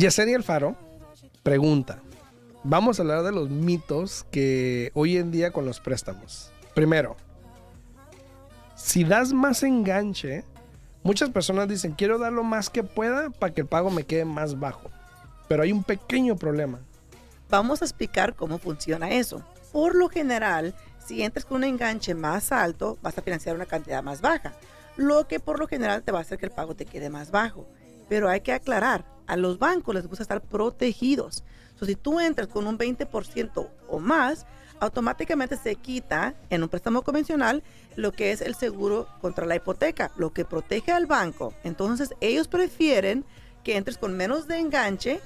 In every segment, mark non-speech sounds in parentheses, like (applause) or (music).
Yesenia Alfaro pregunta. Vamos a hablar de los mitos que hoy en día con los préstamos. Primero, si das más enganche, muchas personas dicen, quiero dar lo más que pueda para que el pago me quede más bajo. Pero hay un pequeño problema. Vamos a explicar cómo funciona eso. Por lo general, si entras con un enganche más alto, vas a financiar una cantidad más baja, lo que por lo general te va a hacer que el pago te quede más bajo. Pero hay que aclarar, a los bancos les gusta estar protegidos. So, si tú entras con un 20% o más, automáticamente se quita en un préstamo convencional lo que es el seguro contra la hipoteca, lo que protege al banco. Entonces ellos prefieren que entres con menos de enganche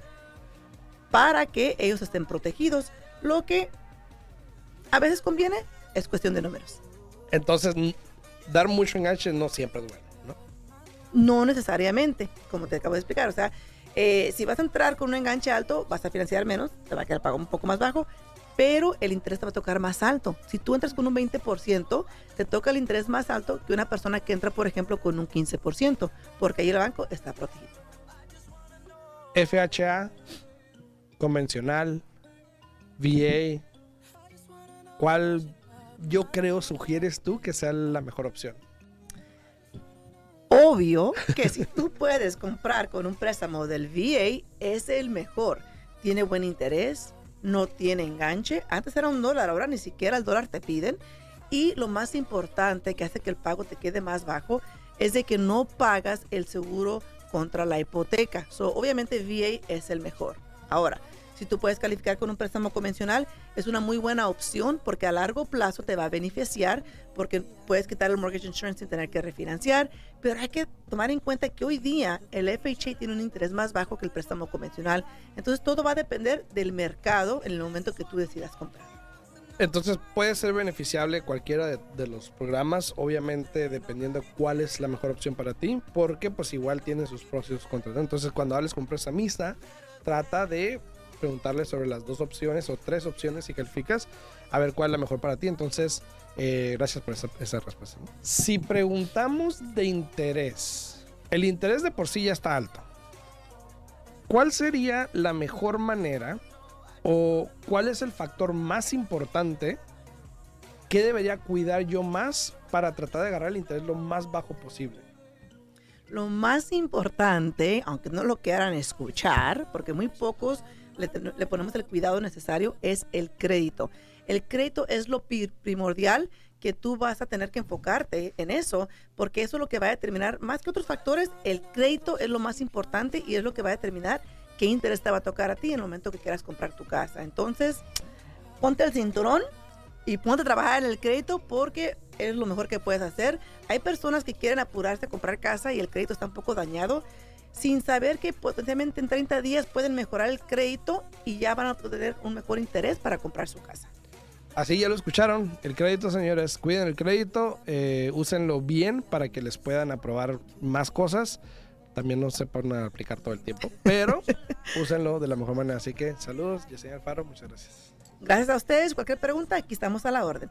para que ellos estén protegidos. Lo que a veces conviene es cuestión de números. Entonces, dar mucho enganche no siempre es bueno, ¿no? No necesariamente, como te acabo de explicar. O sea, eh, si vas a entrar con un enganche alto, vas a financiar menos, te va a quedar pago un poco más bajo, pero el interés te va a tocar más alto. Si tú entras con un 20%, te toca el interés más alto que una persona que entra, por ejemplo, con un 15%, porque ahí el banco está protegido. FHA, convencional, VA, ¿cuál yo creo sugieres tú que sea la mejor opción? Obvio que si tú puedes comprar con un préstamo del VA, es el mejor. Tiene buen interés, no tiene enganche. Antes era un dólar, ahora ni siquiera el dólar te piden. Y lo más importante que hace que el pago te quede más bajo es de que no pagas el seguro contra la hipoteca. So, obviamente VA es el mejor. Ahora, si tú puedes calificar con un préstamo convencional, es una muy buena opción porque a largo plazo te va a beneficiar porque puedes quitar el mortgage insurance sin tener que refinanciar, pero hay que tomar en cuenta que hoy día el FHA tiene un interés más bajo que el préstamo convencional. Entonces todo va a depender del mercado en el momento que tú decidas comprar. Entonces puede ser beneficiable cualquiera de, los programas, obviamente dependiendo cuál es la mejor opción para ti, porque pues igual tiene sus pros y sus contras. Entonces cuando hables con prestamista, trata de preguntarle sobre las dos opciones o tres opciones y calificas, a ver cuál es la mejor para ti. Entonces, eh, gracias por esa, esa respuesta. Si preguntamos de interés, el interés de por sí ya está alto. ¿Cuál sería la mejor manera o cuál es el factor más importante que debería cuidar yo más para tratar de agarrar el interés lo más bajo posible? Lo más importante, aunque no lo quieran escuchar, porque muy pocos le, ponemos el cuidado necesario, es el crédito. El crédito es lo primordial que tú vas a tener que enfocarte en eso, porque eso es lo que va a determinar, más que otros factores, el crédito es lo más importante y es lo que va a determinar qué interés te va a tocar a ti en el momento que quieras comprar tu casa. Entonces, ponte el cinturón y ponte a trabajar en el crédito porque es lo mejor que puedes hacer. Hay personas que quieren apurarse a comprar casa y el crédito está un poco dañado sin saber que potencialmente en 30 días pueden mejorar el crédito y ya van a tener un mejor interés para comprar su casa. Así ya lo escucharon, el crédito señores, cuiden el crédito, eh, úsenlo bien para que les puedan aprobar más cosas. También no se van a aplicar todo el tiempo, (laughs) pero úsenlo de la mejor manera. Así que saludos, Yesenia Alfaro, muchas gracias. Gracias a ustedes. Cualquier pregunta, aquí estamos a la orden.